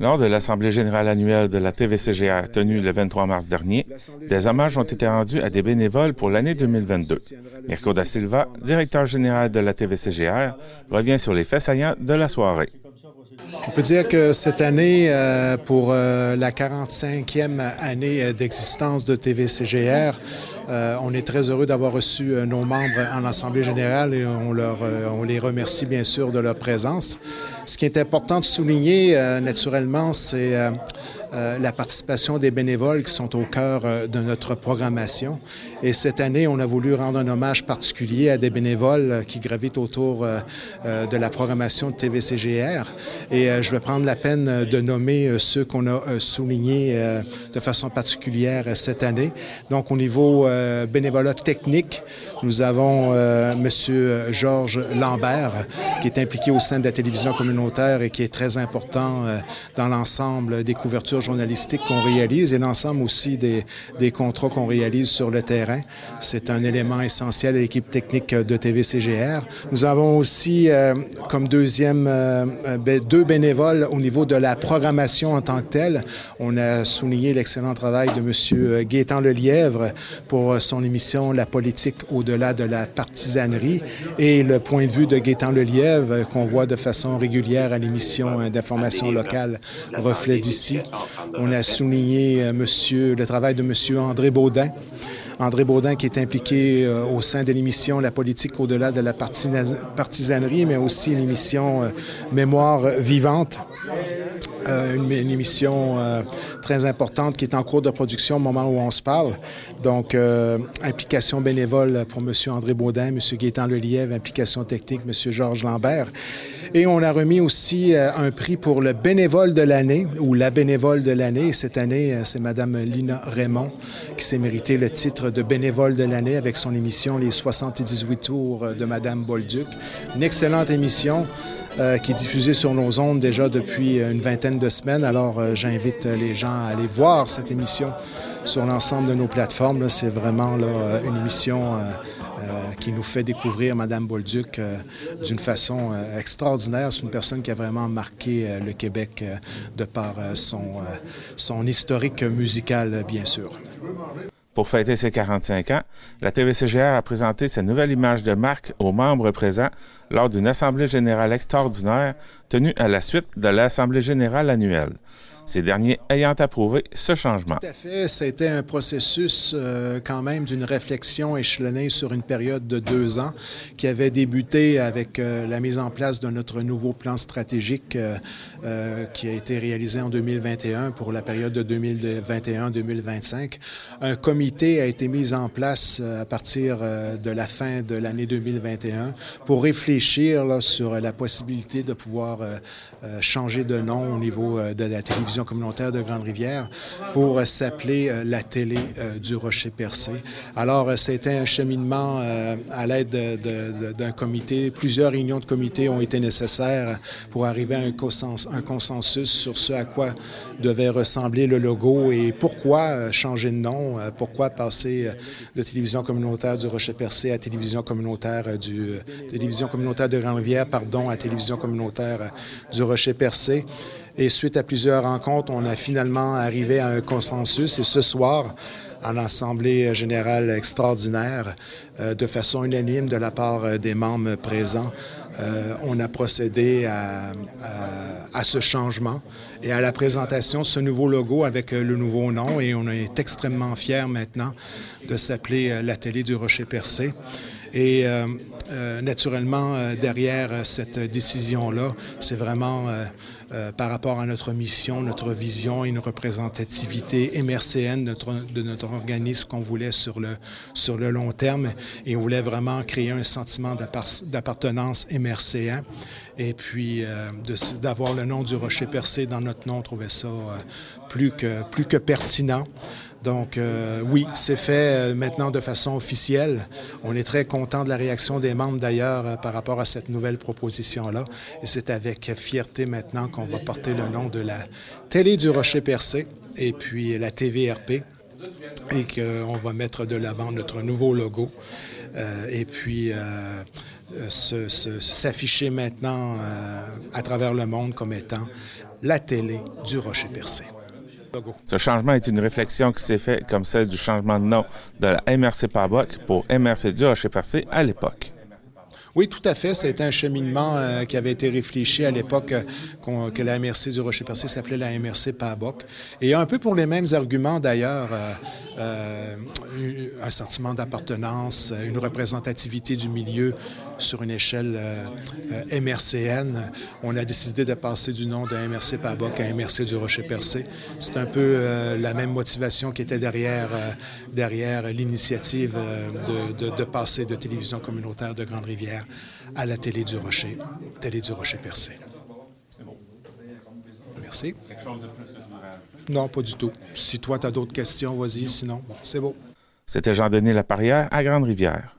Lors de l'Assemblée générale annuelle de la TVCGR tenue le 23 mars dernier, des hommages ont été rendus à des bénévoles pour l'année 2022. Mirko da Silva, directeur général de la TVCGR, revient sur les faits saillants de la soirée. On peut dire que cette année, euh, pour euh, la 45e année euh, d'existence de TVCGR, on est très heureux d'avoir reçu nos membres en Assemblée générale et on, leur, on les remercie bien sûr de leur présence. Ce qui est important de souligner, naturellement, c'est euh, la participation des bénévoles qui sont au cœur euh, de notre programmation. Et cette année, on a voulu rendre un hommage particulier à des bénévoles euh, qui gravitent autour de la programmation de TVCGR. Et je vais prendre la peine de nommer ceux qu'on a soulignés de façon particulière cette année. Donc, au niveau bénévolat technique, nous avons Monsieur Georges Lambert, qui est impliqué au sein de la télévision communautaire et qui est très important dans l'ensemble des couvertures journalistique qu'on réalise et l'ensemble aussi des, des contrats qu'on réalise sur le terrain. C'est un élément essentiel à l'équipe technique de TVCGR. Nous avons aussi euh, comme deuxième euh, ben, deux bénévoles au niveau de la programmation en tant que telle. On a souligné l'excellent travail de M. Gaétan Lelièvre pour son émission La politique au-delà de la partisanerie et le point de vue de Gaétan Lelièvre qu'on voit de façon régulière à l'émission d'information locale Reflet d'ici. On a souligné euh, le travail de M. André Baudin. André Baudin qui est impliqué euh, au sein de l'émission La politique au-delà de la partisanerie, mais aussi l'émission euh, Mémoire vivante. Une, émission très importante qui est en cours de production au moment où on se parle. Donc, implication bénévole pour M. André Baudin, M. Gaétan Lelièvre, implication technique, M. Georges Lambert. Et on a remis aussi euh, un prix pour le bénévole de l'année ou la bénévole de l'année. Cette année, euh, c'est Mme Lina Raymond qui s'est mérité le titre de bénévole de l'année avec son émission Les 78 tours de Mme Bolduc. Une excellente émission. Euh, qui est diffusée sur nos ondes déjà depuis une vingtaine de semaines. Alors, j'invite les gens à aller voir cette émission sur l'ensemble de nos plateformes. C'est vraiment là, une émission euh, qui nous fait découvrir Madame Bolduc euh, d'une façon euh, extraordinaire. C'est une personne qui a vraiment marqué le Québec de par son, son historique musical, bien sûr. Pour fêter ses 45 ans, la TVCGR a présenté sa nouvelle image de marque aux membres présents lors d'une Assemblée générale extraordinaire tenue à la suite de l'Assemblée générale annuelle ces derniers ayant approuvé ce changement. Tout à fait. Été un processus euh, quand même d'une réflexion échelonnée sur une période de deux ans qui avait débuté avec euh, la mise en place de notre nouveau plan stratégique euh, qui a été réalisé en 2021 pour la période de 2021-2025. Un comité a été mis en place à partir de la fin de l'année 2021 pour réfléchir sur la possibilité de pouvoir changer de nom au niveau de la télévision communautaire de Grande-Rivière pour euh, s'appeler euh, la télé euh, du Rocher-Percé. Alors, c'était un cheminement à l'aide d'un comité. Plusieurs réunions de comité ont été nécessaires pour arriver à un consensus sur ce à quoi devait ressembler le logo et pourquoi changer de nom, pourquoi passer de télévision communautaire du Rocher-Percé à télévision communautaire du télévision communautaire de Grande-Rivière, pardon, à télévision communautaire du Rocher-Percé. Et suite à plusieurs rencontres, on a finalement arrivé à un consensus. Et ce soir, en Assemblée générale extraordinaire, euh, de façon unanime de la part euh, des membres présents, euh, on a procédé à, ce changement et à la présentation de ce nouveau logo avec le nouveau nom. Et on est extrêmement fiers maintenant de s'appeler la télé du Rocher Percé. Et naturellement, derrière cette décision-là, c'est vraiment euh, par rapport à notre mission, notre vision et une représentativité MRCN de notre organisme qu'on voulait sur le, sur le long terme. Et on voulait vraiment créer un sentiment d'appartenance MRCN. Et puis, euh, d'avoir le nom du Rocher Percé dans notre nom, on trouvait ça euh, plus, que, plus que pertinent. Donc euh, oui, c'est fait euh, maintenant de façon officielle. On est très content de la réaction des membres d'ailleurs euh, par rapport à cette nouvelle proposition-là. Et c'est avec fierté maintenant qu'on va porter le nom de la Télé du Rocher Percé et puis la TVRP et qu'on va mettre de l'avant notre nouveau logo. et puis s'afficher maintenant à travers le monde comme étant la télé du Rocher-Percé. Ce changement est une réflexion qui s'est faite comme celle du changement de nom de la MRC Paboc pour MRC du Rocher-Percé à l'époque. Oui, tout à fait. Été un cheminement euh, qui avait été réfléchi à l'époque euh, que la MRC du Rocher-Percé s'appelait la MRC Paboc. Et un peu pour les mêmes arguments d'ailleurs, euh, un sentiment d'appartenance, une représentativité du milieu sur une échelle MRCN. On a décidé de passer du nom de MRC Paboc à MRC du Rocher-Percé. C'est un peu la même motivation qui était derrière, derrière l'initiative de, de, de passer de télévision communautaire de Grande-Rivière à la télé du Rocher, télé du Rocher percé. Merci. Quelque chose de plus que je Non, pas du tout. Si toi, tu as d'autres questions, vas-y. Sinon, bon, c'est beau. C'était Jean-Denis Laparrière à Grande-Rivière.